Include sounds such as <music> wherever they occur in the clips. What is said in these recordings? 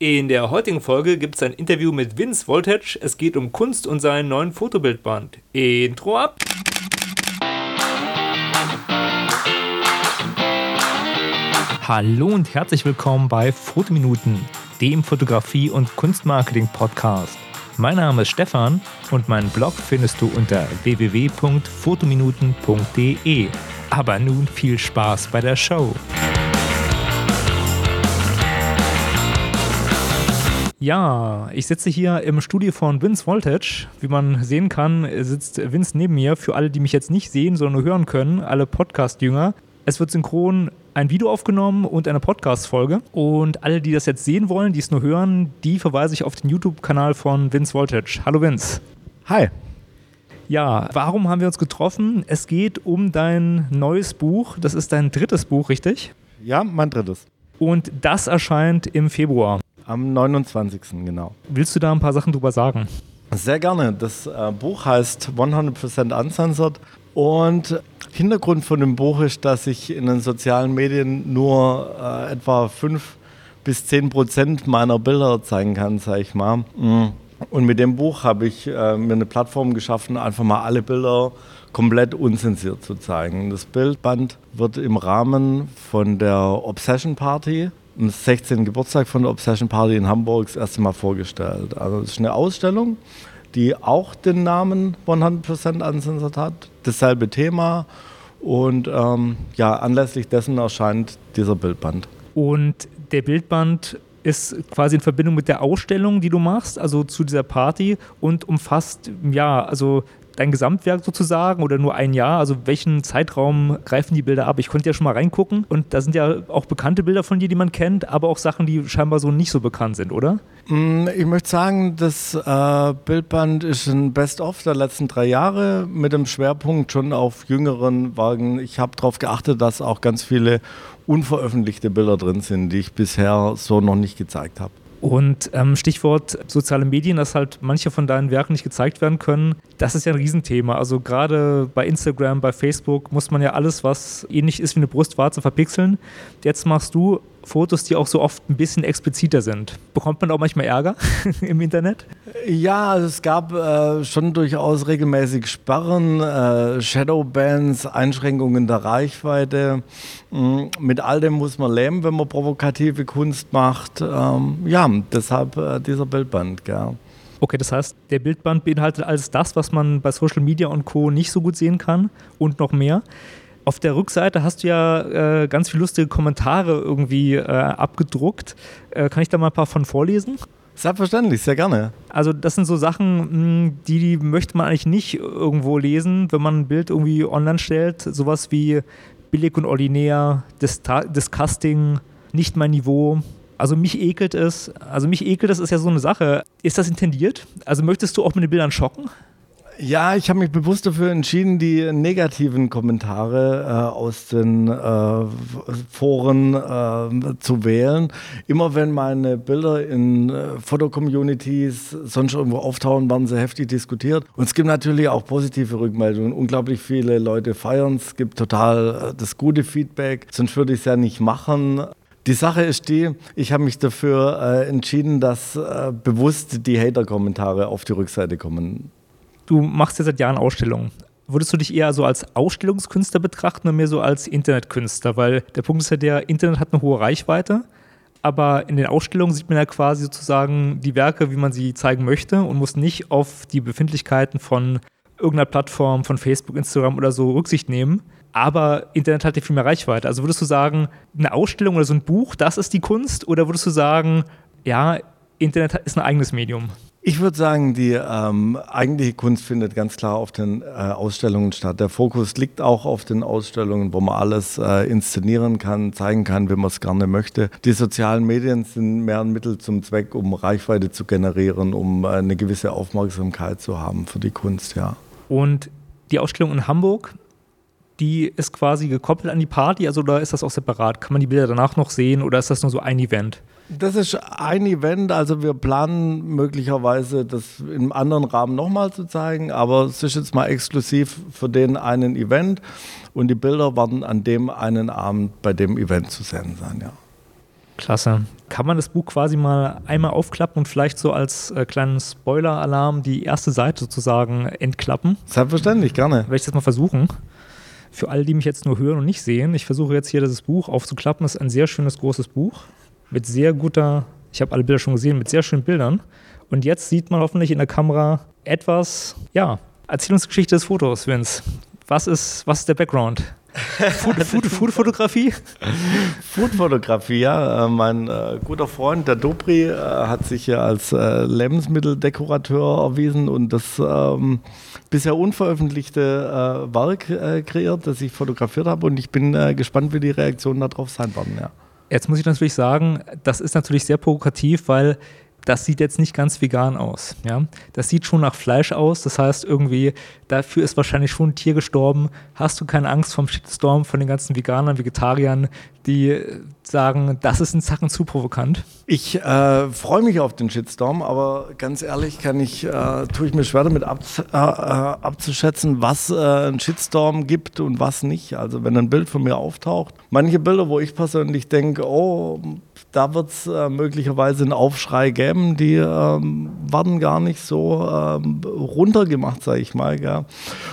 In der heutigen Folge gibt es ein Interview mit Vince Voltage. Es geht um Kunst und seinen neuen Fotobildband. Intro ab! Hallo und herzlich willkommen bei Fotominuten, dem Fotografie- und Kunstmarketing-Podcast. Mein Name ist Stefan und meinen Blog findest du unter www.fotominuten.de. Aber nun viel Spaß bei der Show. Ja, ich sitze hier im Studio von Vince Voltage. Wie man sehen kann, sitzt Vince neben mir. Für alle, die mich jetzt nicht sehen, sondern nur hören können, alle Podcast-Jünger. Es wird synchron ein Video aufgenommen und eine Podcast-Folge. Und alle, die das jetzt sehen wollen, die es nur hören, die verweise ich auf den YouTube-Kanal von Vince Voltage. Hallo Vince. Hi. Ja, warum haben wir uns getroffen? Es geht um dein neues Buch. Das ist dein drittes Buch, richtig? Ja, mein drittes. Und das erscheint im Februar. Am 29. genau. Willst du da ein paar Sachen drüber sagen? Sehr gerne. Das äh, Buch heißt 100% Uncensored und Hintergrund von dem Buch ist, dass ich in den sozialen Medien nur äh, etwa 5 bis 10 Prozent meiner Bilder zeigen kann, sage ich mal. Mm. Und mit dem Buch habe ich äh, mir eine Plattform geschaffen, einfach mal alle Bilder komplett unzensiert zu zeigen. Das Bildband wird im Rahmen von der Obsession Party am 16. Geburtstag von der Obsession Party in Hamburg das erste Mal vorgestellt. Also es ist eine Ausstellung, die auch den Namen 100% Uncensored hat, dasselbe Thema und ähm, ja, anlässlich dessen erscheint dieser Bildband. Und der Bildband ist quasi in Verbindung mit der Ausstellung, die du machst, also zu dieser Party und umfasst ja, also dein Gesamtwerk sozusagen oder nur ein Jahr? Also welchen Zeitraum greifen die Bilder ab? Ich konnte ja schon mal reingucken und da sind ja auch bekannte Bilder von dir, die man kennt, aber auch Sachen, die scheinbar so nicht so bekannt sind, oder? Mm, ich möchte sagen, das äh, Bildband ist ein Best-of der letzten drei Jahre mit dem Schwerpunkt schon auf jüngeren Wagen. Ich habe darauf geachtet, dass auch ganz viele unveröffentlichte Bilder drin sind, die ich bisher so noch nicht gezeigt habe. Und ähm, Stichwort soziale Medien, dass halt manche von deinen Werken nicht gezeigt werden können, das ist ja ein Riesenthema. Also gerade bei Instagram, bei Facebook muss man ja alles, was ähnlich ist wie eine Brustwarze, verpixeln. Jetzt machst du Fotos, die auch so oft ein bisschen expliziter sind. Bekommt man auch manchmal Ärger <laughs> im Internet? Ja, also es gab äh, schon durchaus regelmäßig Sperren, äh, Shadowbans, Einschränkungen der Reichweite. Mhm, mit all dem muss man leben, wenn man provokative Kunst macht. Ähm, ja, deshalb äh, dieser Bildband, gell. Okay, das heißt, der Bildband beinhaltet alles das, was man bei Social Media und Co. nicht so gut sehen kann und noch mehr. Auf der Rückseite hast du ja äh, ganz viele lustige Kommentare irgendwie äh, abgedruckt. Äh, kann ich da mal ein paar von vorlesen? Selbstverständlich, sehr gerne. Also das sind so Sachen, hm, die, die möchte man eigentlich nicht irgendwo lesen, wenn man ein Bild irgendwie online stellt. Sowas wie billig und ordinär, Disgusting, nicht mein Niveau. Also mich ekelt es. Also mich ekelt es ist ja so eine Sache. Ist das intendiert? Also möchtest du auch mit den Bildern schocken? Ja, ich habe mich bewusst dafür entschieden, die negativen Kommentare äh, aus den äh, Foren äh, zu wählen. Immer wenn meine Bilder in äh, Fotocommunities sonst irgendwo auftauchen, werden sie heftig diskutiert. Und es gibt natürlich auch positive Rückmeldungen. Unglaublich viele Leute feiern es, gibt total äh, das gute Feedback. Sonst würde ich es ja nicht machen. Die Sache ist die, ich habe mich dafür äh, entschieden, dass bewusst die Hater-Kommentare auf die Rückseite kommen. Du machst ja seit Jahren Ausstellungen. Würdest du dich eher so als Ausstellungskünstler betrachten oder mehr so als Internetkünstler? Weil der Punkt ist ja der, Internet hat eine hohe Reichweite, aber in den Ausstellungen sieht man ja quasi sozusagen die Werke, wie man sie zeigen möchte und muss nicht auf die Befindlichkeiten von irgendeiner Plattform, von Facebook, Instagram oder so Rücksicht nehmen. Aber Internet hat ja viel mehr Reichweite. Also würdest du sagen, eine Ausstellung oder so ein Buch, das ist die Kunst? Oder würdest du sagen, ja, Internet ist ein eigenes Medium? Ich würde sagen, die ähm, eigentliche Kunst findet ganz klar auf den äh, Ausstellungen statt. Der Fokus liegt auch auf den Ausstellungen, wo man alles äh, inszenieren kann, zeigen kann, wie man es gerne möchte. Die sozialen Medien sind mehr ein Mittel zum Zweck, um Reichweite zu generieren, um äh, eine gewisse Aufmerksamkeit zu haben für die Kunst, ja. Und die Ausstellung in Hamburg, die ist quasi gekoppelt an die Party, also oder ist das auch separat? Kann man die Bilder danach noch sehen oder ist das nur so ein Event? Das ist ein Event, also wir planen möglicherweise das im anderen Rahmen nochmal zu zeigen, aber es ist jetzt mal exklusiv für den einen Event und die Bilder werden an dem einen Abend bei dem Event zu sehen sein, ja. Klasse. Kann man das Buch quasi mal einmal aufklappen und vielleicht so als äh, kleinen Spoiler-Alarm die erste Seite sozusagen entklappen? Selbstverständlich, gerne. Werde ich das mal versuchen. Für alle, die mich jetzt nur hören und nicht sehen, ich versuche jetzt hier das Buch aufzuklappen. Das ist ein sehr schönes, großes Buch mit sehr guter, ich habe alle Bilder schon gesehen, mit sehr schönen Bildern. Und jetzt sieht man hoffentlich in der Kamera etwas, ja, Erzählungsgeschichte des Fotos, Vince. Was ist, was ist der Background? <laughs> Food-Fotografie? Food-Fotografie, ja. Äh, mein äh, guter Freund, der Dobri, äh, hat sich ja als äh, Lebensmitteldekorateur erwiesen und das ähm, bisher unveröffentlichte äh, Werk äh, kreiert, das ich fotografiert habe. Und ich bin gespannt, wie die Reaktionen darauf sein werden. Ja. Jetzt muss ich natürlich sagen, das ist natürlich sehr provokativ, weil das sieht jetzt nicht ganz vegan aus. Ja? Das sieht schon nach Fleisch aus. Das heißt, irgendwie, dafür ist wahrscheinlich schon ein Tier gestorben. Hast du keine Angst vom Shitstorm von den ganzen Veganern, Vegetariern, die sagen, das ist ein Zacken zu provokant? Ich äh, freue mich auf den Shitstorm, aber ganz ehrlich kann ich, äh, tue ich mir schwer damit ab, äh, äh, abzuschätzen, was äh, ein Shitstorm gibt und was nicht. Also wenn ein Bild von mir auftaucht, manche Bilder, wo ich persönlich denke, oh, da wird es äh, möglicherweise einen Aufschrei geben, die ähm, werden gar nicht so ähm, runtergemacht, sage ich mal. Gell?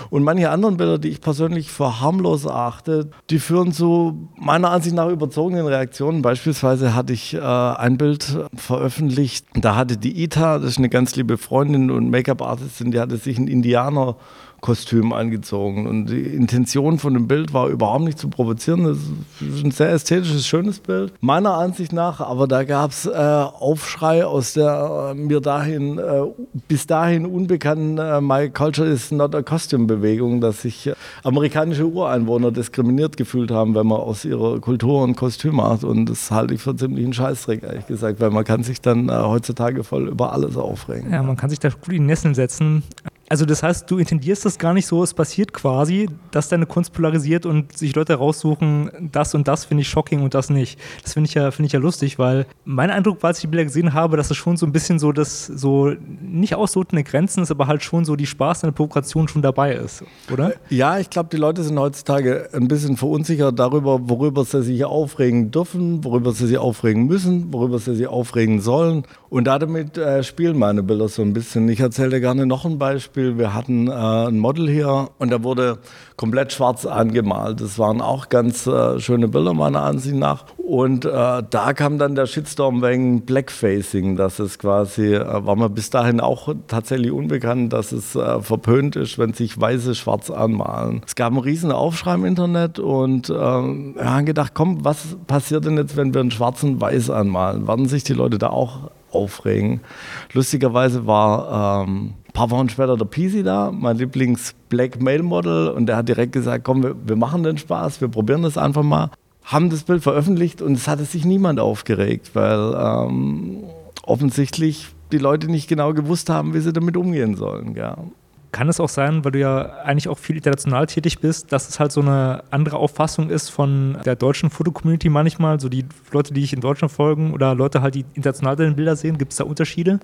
Und manche anderen Bilder, die ich persönlich für harmlos achte, die führen zu meiner Ansicht nach überzogenen Reaktionen. Beispielsweise hatte ich äh, ein Bild veröffentlicht, da hatte die Ita, das ist eine ganz liebe Freundin und Make-up-Artistin, die hatte sich einen Indianer Kostüm angezogen. Und die Intention von dem Bild war überhaupt nicht zu provozieren. Das ist ein sehr ästhetisches, schönes Bild. Meiner Ansicht nach, aber da gab es äh, Aufschrei aus der äh, mir dahin, äh, bis dahin unbekannten äh, My Culture is not a Costume Bewegung, dass sich äh, amerikanische Ureinwohner diskriminiert gefühlt haben, wenn man aus ihrer Kultur ein Kostüm macht. Und das halte ich für ziemlich einen Scheißdreck, ehrlich gesagt, weil man kann sich dann äh, heutzutage voll über alles aufregen. Ja, man kann sich da gut in Nesseln setzen. Also das heißt, du intendierst das gar nicht so, es passiert quasi, dass deine Kunst polarisiert und sich Leute raussuchen, das und das finde ich shocking und das nicht. Das finde ich ja finde ich ja lustig, weil mein Eindruck war, als ich die Bilder gesehen habe, dass es schon so ein bisschen so das so nicht auslotende Grenzen ist, aber halt schon so die Spaß an der Provokation schon dabei ist, oder? Ja, ich glaube, die Leute sind heutzutage ein bisschen verunsichert darüber, worüber sie sich aufregen dürfen, worüber sie sich aufregen müssen, worüber sie sich aufregen sollen und damit äh, spielen meine Bilder so ein bisschen. Ich erzähle dir gerne noch ein Beispiel Beispiel, wir hatten äh, ein Model hier und der wurde komplett schwarz angemalt. Das waren auch ganz äh, schöne Bilder meiner Ansicht nach. Und äh, da kam dann der Shitstorm wegen Blackfacing, dass es quasi, äh, war mir bis dahin auch tatsächlich unbekannt, dass es äh, verpönt ist, wenn sich Weiße schwarz anmalen. Es gab einen riesen Aufschrei im Internet und äh, wir haben gedacht, komm, was passiert denn jetzt, wenn wir einen schwarzen Weiß anmalen? Werden sich die Leute da auch aufregen. Lustigerweise war ähm, ein paar Wochen später der Peasy da, mein Lieblings-Black Male Model, und der hat direkt gesagt: Komm, wir, wir machen den Spaß, wir probieren das einfach mal. Haben das Bild veröffentlicht und es hatte sich niemand aufgeregt, weil ähm, offensichtlich die Leute nicht genau gewusst haben, wie sie damit umgehen sollen. Ja. Kann es auch sein, weil du ja eigentlich auch viel international tätig bist, dass es halt so eine andere Auffassung ist von der deutschen Fotocommunity manchmal, so die Leute, die ich in Deutschland folgen oder Leute halt, die international deine Bilder sehen, gibt es da Unterschiede?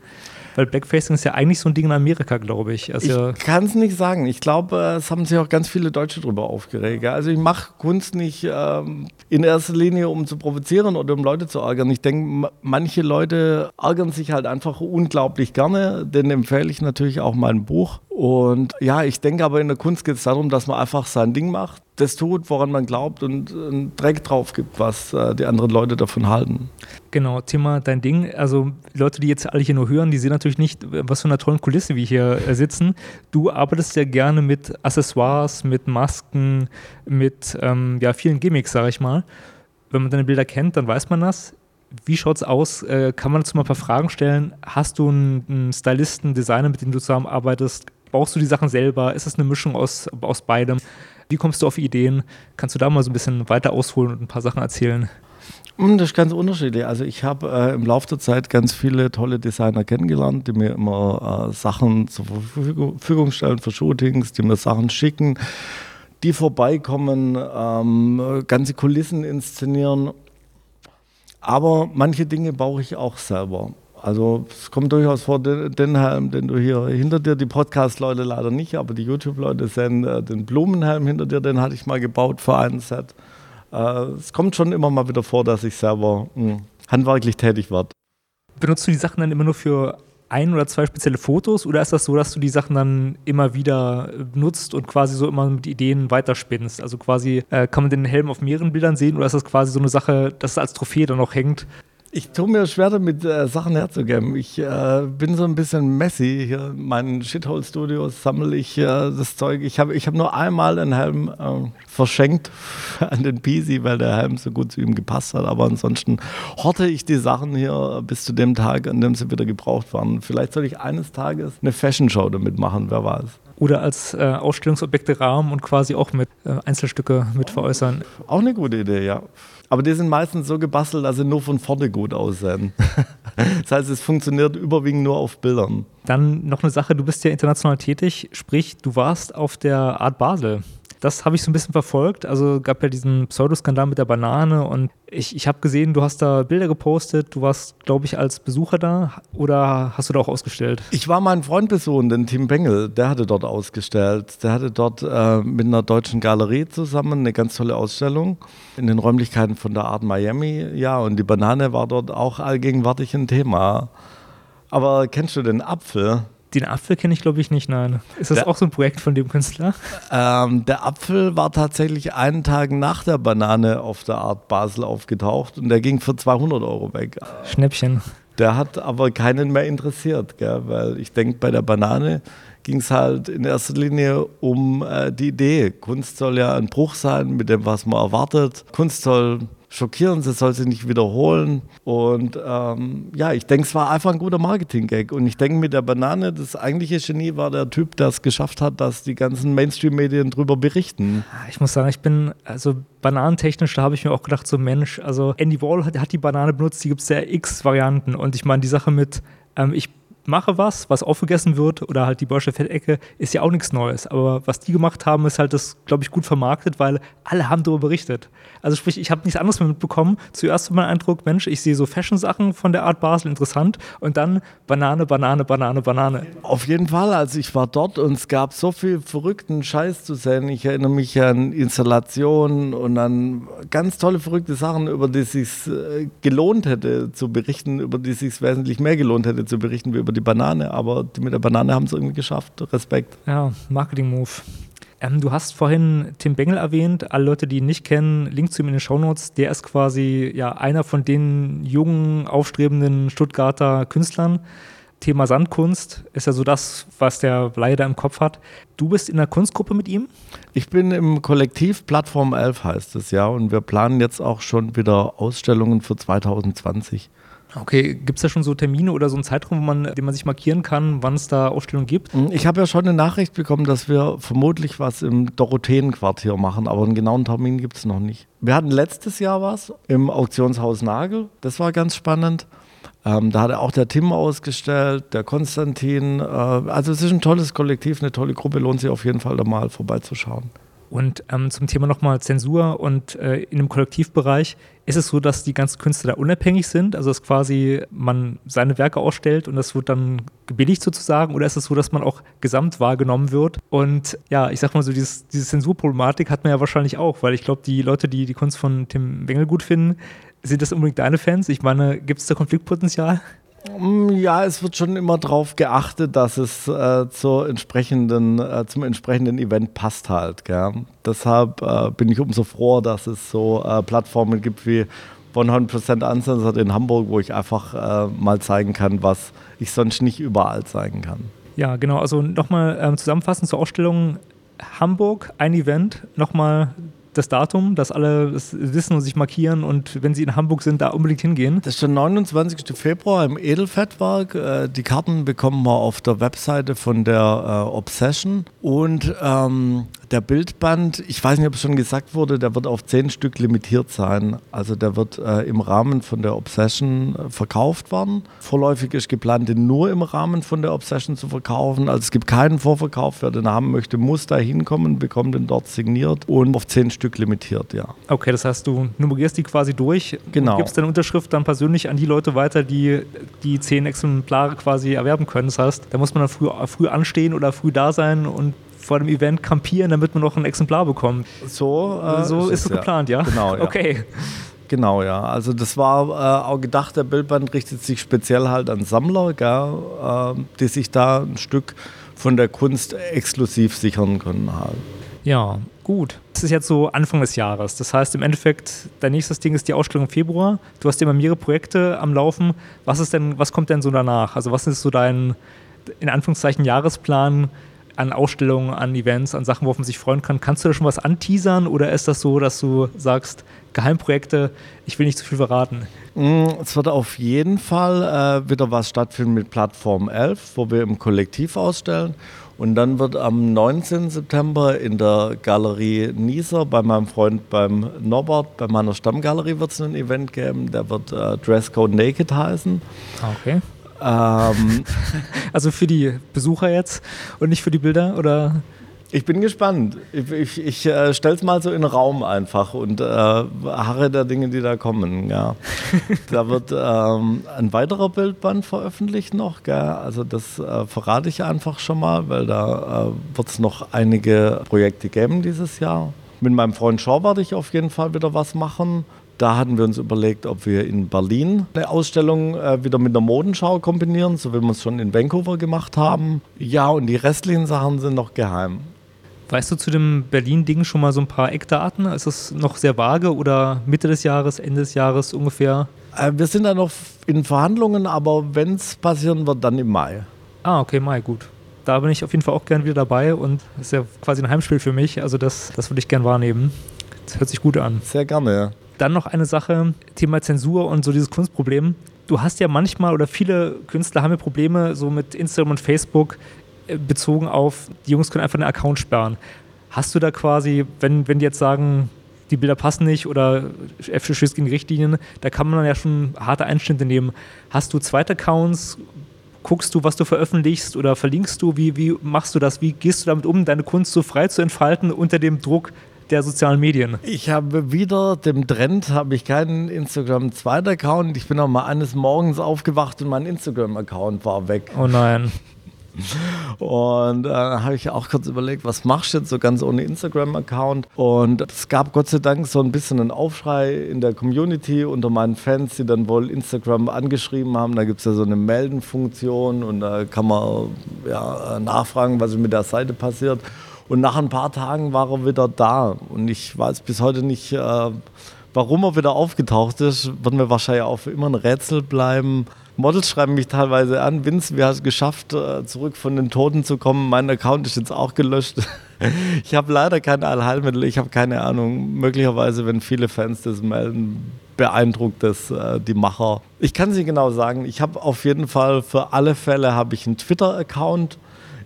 Weil Blackfacing ist ja eigentlich so ein Ding in Amerika, glaube ich. Also ich kann es nicht sagen. Ich glaube, es haben sich auch ganz viele Deutsche darüber aufgeregt. Also ich mache Kunst nicht ähm, in erster Linie, um zu provozieren oder um Leute zu ärgern. Ich denke, manche Leute ärgern sich halt einfach unglaublich gerne. Den empfehle ich natürlich auch mein Buch. Und ja, ich denke aber in der Kunst geht es darum, dass man einfach sein Ding macht, das tut, woran man glaubt und einen Dreck drauf gibt, was äh, die anderen Leute davon halten. Genau, Thema dein Ding. Also Leute, die jetzt alle hier nur hören, die sehen natürlich nicht, was für eine tolle Kulisse wir hier äh, sitzen. Du arbeitest ja gerne mit Accessoires, mit Masken, mit ähm, ja, vielen Gimmicks, sage ich mal. Wenn man deine Bilder kennt, dann weiß man das. Wie schaut es aus? Äh, kann man dazu mal ein paar Fragen stellen? Hast du einen, einen Stylisten, Designer, mit dem du zusammenarbeitest? Brauchst du die Sachen selber? Ist es eine Mischung aus, aus beidem? Wie kommst du auf Ideen? Kannst du da mal so ein bisschen weiter ausholen und ein paar Sachen erzählen? Hm, das ist ganz unterschiedlich. Also ich habe äh, im Laufe der Zeit ganz viele tolle Designer kennengelernt, die mir immer äh, Sachen zur Verfügung stellen für Shootings, die mir Sachen schicken, die vorbeikommen, ähm, ganze Kulissen inszenieren. Aber manche Dinge brauche ich auch selber. Also es kommt durchaus vor, den, Helm, den du hier hinter dir, die Podcast-Leute leider nicht, aber die YouTube-Leute sehen äh, den Blumenhelm hinter dir, den hatte ich mal gebaut für einen Set. Äh, es kommt schon immer mal wieder vor, dass ich selber hm, handwerklich tätig wird. Benutzt du die Sachen dann immer nur für ein oder zwei spezielle Fotos oder ist das so, dass du die Sachen dann immer wieder nutzt und quasi so immer mit Ideen weiterspinnst? Also quasi äh, kann man den Helm auf mehreren Bildern sehen oder ist das quasi so eine Sache, dass es als Trophäe dann noch hängt ich tue mir schwer damit, äh, Sachen herzugeben. Ich äh, bin so ein bisschen messy. Hier in meinen Shithole-Studios sammle ich äh, das Zeug. Ich habe ich hab nur einmal einen Helm äh, verschenkt <laughs> an den Pisi, weil der Helm so gut zu ihm gepasst hat. Aber ansonsten horte ich die Sachen hier bis zu dem Tag, an dem sie wieder gebraucht waren. Vielleicht soll ich eines Tages eine Fashion-Show damit machen, wer weiß oder als äh, Ausstellungsobjekte rahmen und quasi auch mit äh, Einzelstücke mit veräußern. Auch eine gute Idee, ja. Aber die sind meistens so gebastelt, dass sie nur von vorne gut aussehen. <laughs> das heißt, es funktioniert überwiegend nur auf Bildern. Dann noch eine Sache, du bist ja international tätig, sprich, du warst auf der Art Basel. Das habe ich so ein bisschen verfolgt. Also gab ja diesen Pseudoskandal mit der Banane und ich, ich habe gesehen, du hast da Bilder gepostet. Du warst, glaube ich, als Besucher da oder hast du da auch ausgestellt? Ich war meinen Freund besuchen, den Tim Bengel. Der hatte dort ausgestellt. Der hatte dort äh, mit einer deutschen Galerie zusammen eine ganz tolle Ausstellung in den Räumlichkeiten von der Art Miami. Ja, und die Banane war dort auch allgegenwärtig ein Thema. Aber kennst du den Apfel? Den Apfel kenne ich, glaube ich, nicht, nein. Ist das der, auch so ein Projekt von dem Künstler? Ähm, der Apfel war tatsächlich einen Tag nach der Banane auf der Art Basel aufgetaucht und der ging für 200 Euro weg. Schnäppchen. Der hat aber keinen mehr interessiert, gell? weil ich denke, bei der Banane ging es halt in erster Linie um äh, die Idee. Kunst soll ja ein Bruch sein mit dem, was man erwartet. Kunst soll schockieren, sie soll sich nicht wiederholen. Und ähm, ja, ich denke, es war einfach ein guter Marketing-Gag. Und ich denke, mit der Banane, das eigentliche Genie war der Typ, der es geschafft hat, dass die ganzen Mainstream-Medien drüber berichten. Ich muss sagen, ich bin, also bananentechnisch, da habe ich mir auch gedacht, so Mensch, also Andy Wall hat, hat die Banane benutzt, die gibt es ja x Varianten. Und ich meine, die Sache mit, ähm, ich mache was, was aufgegessen wird oder halt die Börsche Fettecke, ist ja auch nichts Neues. Aber was die gemacht haben, ist halt das, glaube ich, gut vermarktet, weil alle haben darüber berichtet. Also sprich, ich habe nichts anderes mehr mitbekommen. Zuerst war mein Eindruck, Mensch, ich sehe so Fashion-Sachen von der Art Basel interessant und dann Banane, Banane, Banane, Banane. Auf jeden Fall, also ich war dort und es gab so viel verrückten Scheiß zu sehen. Ich erinnere mich an Installationen und an ganz tolle verrückte Sachen, über die es sich äh, gelohnt hätte zu berichten, über die es sich wesentlich mehr gelohnt hätte zu berichten wie über die Banane, aber die mit der Banane haben es irgendwie geschafft. Respekt. Ja, Marketing-Move. Ähm, du hast vorhin Tim Bengel erwähnt. Alle Leute, die ihn nicht kennen, Link zu ihm in den Shownotes. Der ist quasi ja einer von den jungen, aufstrebenden Stuttgarter Künstlern. Thema Sandkunst ist ja so das, was der leider im Kopf hat. Du bist in der Kunstgruppe mit ihm? Ich bin im Kollektiv Plattform 11 heißt es ja und wir planen jetzt auch schon wieder Ausstellungen für 2020. Okay, gibt es da schon so Termine oder so einen Zeitraum, wo man, den man sich markieren kann, wann es da Ausstellungen gibt? Hm, ich habe ja schon eine Nachricht bekommen, dass wir vermutlich was im Dorotheenquartier machen, aber einen genauen Termin gibt es noch nicht. Wir hatten letztes Jahr was im Auktionshaus Nagel, das war ganz spannend. Ähm, da hat auch der Tim ausgestellt, der Konstantin. Äh, also es ist ein tolles Kollektiv, eine tolle Gruppe, lohnt sich auf jeden Fall da mal vorbeizuschauen. Und ähm, zum Thema nochmal Zensur und äh, in dem Kollektivbereich ist es so, dass die ganzen Künstler da unabhängig sind, also dass quasi man seine Werke ausstellt und das wird dann gebilligt sozusagen, oder ist es so, dass man auch gesamt wahrgenommen wird? Und ja, ich sag mal so, dieses, diese Zensurproblematik hat man ja wahrscheinlich auch, weil ich glaube, die Leute, die die Kunst von Tim Wengel gut finden, sind das unbedingt deine Fans? Ich meine, gibt es da Konfliktpotenzial? Mm, ja, es wird schon immer darauf geachtet, dass es äh, zur entsprechenden, äh, zum entsprechenden Event passt halt. Gell? Deshalb äh, bin ich umso froher, dass es so äh, Plattformen gibt wie 100% Uncensored in Hamburg, wo ich einfach äh, mal zeigen kann, was ich sonst nicht überall zeigen kann. Ja, genau. Also nochmal ähm, zusammenfassend zur Ausstellung Hamburg, ein Event. Nochmal das Datum, dass alle das wissen und sich markieren und wenn sie in Hamburg sind, da unbedingt hingehen? Das ist der 29. Februar im Edelfettwerk. Äh, die Karten bekommen wir auf der Webseite von der äh, Obsession und ähm, der Bildband, ich weiß nicht, ob es schon gesagt wurde, der wird auf zehn Stück limitiert sein. Also der wird äh, im Rahmen von der Obsession äh, verkauft werden. Vorläufig ist geplant, den nur im Rahmen von der Obsession zu verkaufen. Also es gibt keinen Vorverkauf. Wer den haben möchte, muss da hinkommen, bekommt den dort signiert und auf zehn Stück limitiert, ja. Okay, das heißt, du nummerierst die quasi durch genau. und gibst deine Unterschrift dann persönlich an die Leute weiter, die die zehn Exemplare quasi erwerben können. Das heißt, da muss man dann früh, früh anstehen oder früh da sein und vor dem Event campieren, damit man noch ein Exemplar bekommt. So, äh, so ist es ja. geplant, ja? Genau. Ja. <laughs> Okay. Genau, ja. Also das war äh, auch gedacht, der Bildband richtet sich speziell halt an Sammler, gell, äh, die sich da ein Stück von der Kunst exklusiv sichern können halt. Ja, gut. Es ist jetzt so Anfang des Jahres. Das heißt im Endeffekt, dein nächstes Ding ist die Ausstellung im Februar. Du hast immer mehrere Projekte am Laufen. Was ist denn, was kommt denn so danach? Also was ist so dein, in Anführungszeichen, Jahresplan? An Ausstellungen, an Events, an Sachen, worauf man sich freuen kann. Kannst du da schon was anteasern oder ist das so, dass du sagst, Geheimprojekte, ich will nicht zu viel verraten? Mm, es wird auf jeden Fall äh, wieder was stattfinden mit Plattform 11, wo wir im Kollektiv ausstellen. Und dann wird am 19. September in der Galerie Nieser bei meinem Freund beim Norbert, bei meiner Stammgalerie wird es ein Event geben, der wird äh, Dresscode Naked heißen. Ah, okay. Ähm, <laughs> also für die Besucher jetzt und nicht für die Bilder oder? Ich bin gespannt. Ich, ich, ich äh, stelle es mal so in den Raum einfach und äh, harre der Dinge, die da kommen. Ja. <laughs> da wird ähm, ein weiterer Bildband veröffentlicht noch. Gell? Also das äh, verrate ich einfach schon mal, weil da äh, wird es noch einige Projekte geben dieses Jahr. Mit meinem Freund Shaw werde ich auf jeden Fall wieder was machen. Da hatten wir uns überlegt, ob wir in Berlin eine Ausstellung äh, wieder mit einer Modenschau kombinieren, so wie wir es schon in Vancouver gemacht haben. Ja, und die restlichen Sachen sind noch geheim. Weißt du zu dem Berlin-Ding schon mal so ein paar Eckdaten? Ist es noch sehr vage oder Mitte des Jahres, Ende des Jahres ungefähr? Äh, wir sind da noch in Verhandlungen, aber wenn es passieren wird, dann im Mai. Ah, okay, Mai, gut. Da bin ich auf jeden Fall auch gern wieder dabei und das ist ja quasi ein Heimspiel für mich. Also das, das würde ich gern wahrnehmen. Das hört sich gut an. Sehr gerne, ja. Dann noch eine Sache, Thema Zensur und so dieses Kunstproblem. Du hast ja manchmal oder viele Künstler haben ja Probleme so mit Instagram und Facebook äh, bezogen auf, die Jungs können einfach einen Account sperren. Hast du da quasi, wenn, wenn die jetzt sagen, die Bilder passen nicht oder verstößt gegen Richtlinien, da kann man ja schon harte Einschnitte nehmen. Hast du zweite Accounts? Guckst du, was du veröffentlichst oder verlinkst du? Wie, wie machst du das? Wie gehst du damit um, deine Kunst so frei zu entfalten unter dem Druck der sozialen Medien. Ich habe wieder dem Trend, habe ich keinen Instagram zweiter Account. Ich bin auch mal eines Morgens aufgewacht und mein Instagram Account war weg. Oh nein. Und äh, habe ich auch kurz überlegt, was machst du jetzt so ganz ohne Instagram-Account? Und es gab Gott sei Dank so ein bisschen einen Aufschrei in der Community unter meinen Fans, die dann wohl Instagram angeschrieben haben. Da gibt es ja so eine Meldenfunktion und da kann man ja, nachfragen, was mit der Seite passiert. Und nach ein paar Tagen war er wieder da. Und ich weiß bis heute nicht, äh, warum er wieder aufgetaucht ist. Wird mir wahrscheinlich auch immer ein Rätsel bleiben. Models schreiben mich teilweise an, Vince, hast du es geschafft, äh, zurück von den Toten zu kommen? Mein Account ist jetzt auch gelöscht. <laughs> ich habe leider kein Allheilmittel, ich habe keine Ahnung. Möglicherweise, wenn viele Fans das melden, beeindruckt das äh, die Macher. Ich kann es nicht genau sagen. Ich habe auf jeden Fall für alle Fälle habe ich einen Twitter-Account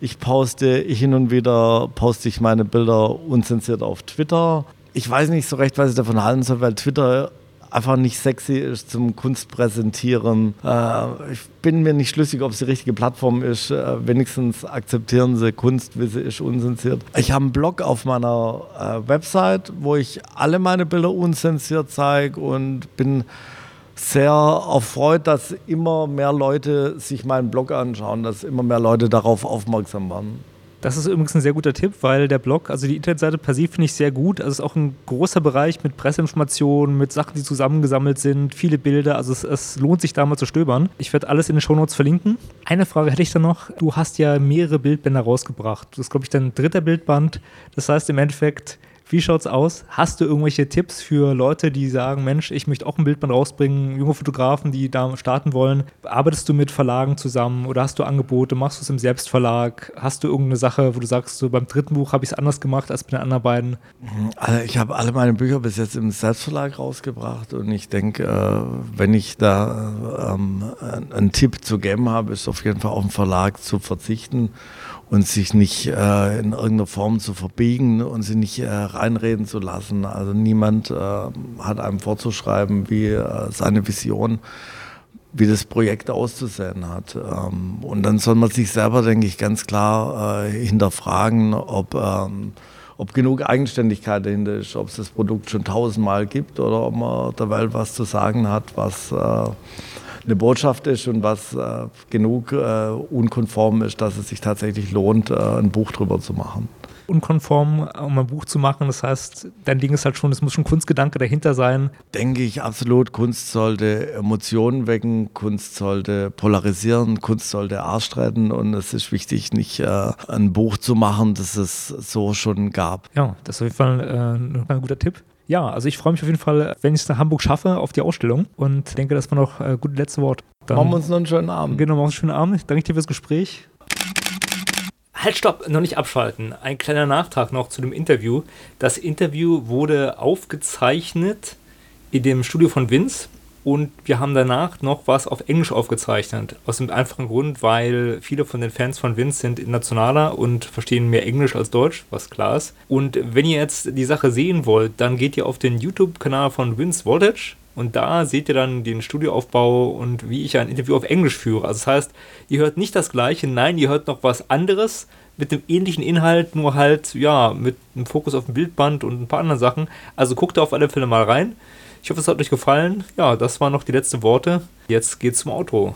ich poste hin und wieder poste ich meine Bilder unzensiert auf Twitter. Ich weiß nicht so recht, was ich davon halten soll, weil Twitter einfach nicht sexy ist zum Kunstpräsentieren. Äh, ich bin mir nicht schlüssig, ob es die richtige Plattform ist. Äh, wenigstens akzeptieren sie Kunst, wie sie ist, unzensiert. Ich habe einen Blog auf meiner äh, Website, wo ich alle meine Bilder unzensiert zeige und bin sehr erfreut, dass immer mehr Leute sich meinen Blog anschauen, dass immer mehr Leute darauf aufmerksam werden. Das ist übrigens ein sehr guter Tipp, weil der Blog, also die Internetseite se finde ich sehr gut. Also es ist auch ein großer Bereich mit Presseinformationen, mit Sachen, die zusammengesammelt sind, viele Bilder. Also es, es lohnt sich da mal zu stöbern. Ich werde alles in den Shownotes verlinken. Eine Frage hätte ich dann noch. Du hast ja mehrere Bildbänder rausgebracht. Das ist, glaube ich, dein dritter Bildband. Das heißt im Endeffekt, wie schaut's aus? Hast du irgendwelche Tipps für Leute, die sagen, Mensch, ich möchte auch ein Bildband rausbringen, junge Fotografen, die da starten wollen? Arbeitest du mit Verlagen zusammen oder hast du Angebote? Machst du es im Selbstverlag? Hast du irgendeine Sache, wo du sagst, so beim dritten Buch habe ich es anders gemacht als bei den anderen beiden? Also ich habe alle meine Bücher bis jetzt im Selbstverlag rausgebracht und ich denke, äh, wenn ich da ähm, einen Tipp zu geben habe, ist auf jeden Fall auf den Verlag zu verzichten und sich nicht äh, in irgendeiner Form zu verbiegen und sie nicht äh, reinreden zu lassen. Also niemand äh, hat einem vorzuschreiben, wie äh, seine Vision, wie das Projekt auszusehen hat. Ähm, und dann soll man sich selber, denke ich, ganz klar äh, hinterfragen, ob, ähm, ob genug Eigenständigkeit dahinter ist, ob es das Produkt schon tausendmal gibt oder ob man der Welt was zu sagen hat, was äh, eine Botschaft ist und was äh, genug äh, unkonform ist, dass es sich tatsächlich lohnt, äh, ein Buch drüber zu machen. Unkonform, um ein Buch zu machen. Das heißt, dein Ding ist halt schon, es muss schon Kunstgedanke dahinter sein. Denke ich absolut. Kunst sollte Emotionen wecken, Kunst sollte polarisieren, Kunst sollte Arsch retten und es ist wichtig, nicht äh, ein Buch zu machen, das es so schon gab. Ja, das ist auf jeden Fall äh, ein guter Tipp. Ja, also ich freue mich auf jeden Fall, wenn ich es nach Hamburg schaffe, auf die Ausstellung und denke, das war noch äh, gute letzte Wort. Dann machen wir uns noch einen schönen Abend. Genau, machen wir uns einen schönen Abend. Danke dir fürs Gespräch. Halt, stopp, noch nicht abschalten. Ein kleiner Nachtrag noch zu dem Interview. Das Interview wurde aufgezeichnet in dem Studio von Vince und wir haben danach noch was auf Englisch aufgezeichnet. Aus dem einfachen Grund, weil viele von den Fans von Vince sind internationaler und verstehen mehr Englisch als Deutsch, was klar ist. Und wenn ihr jetzt die Sache sehen wollt, dann geht ihr auf den YouTube-Kanal von Vince Voltage und da seht ihr dann den Studioaufbau und wie ich ein Interview auf Englisch führe. Also das heißt, ihr hört nicht das gleiche, nein, ihr hört noch was anderes mit dem ähnlichen Inhalt, nur halt, ja, mit einem Fokus auf dem Bildband und ein paar anderen Sachen. Also guckt da auf alle Fälle mal rein. Ich hoffe, es hat euch gefallen. Ja, das waren noch die letzten Worte. Jetzt geht's zum Auto.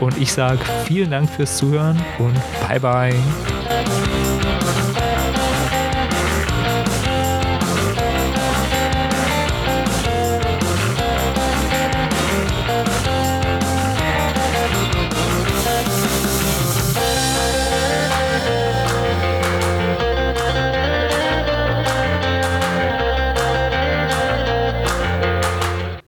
und ich sage vielen Dank fürs Zuhören und bye bye.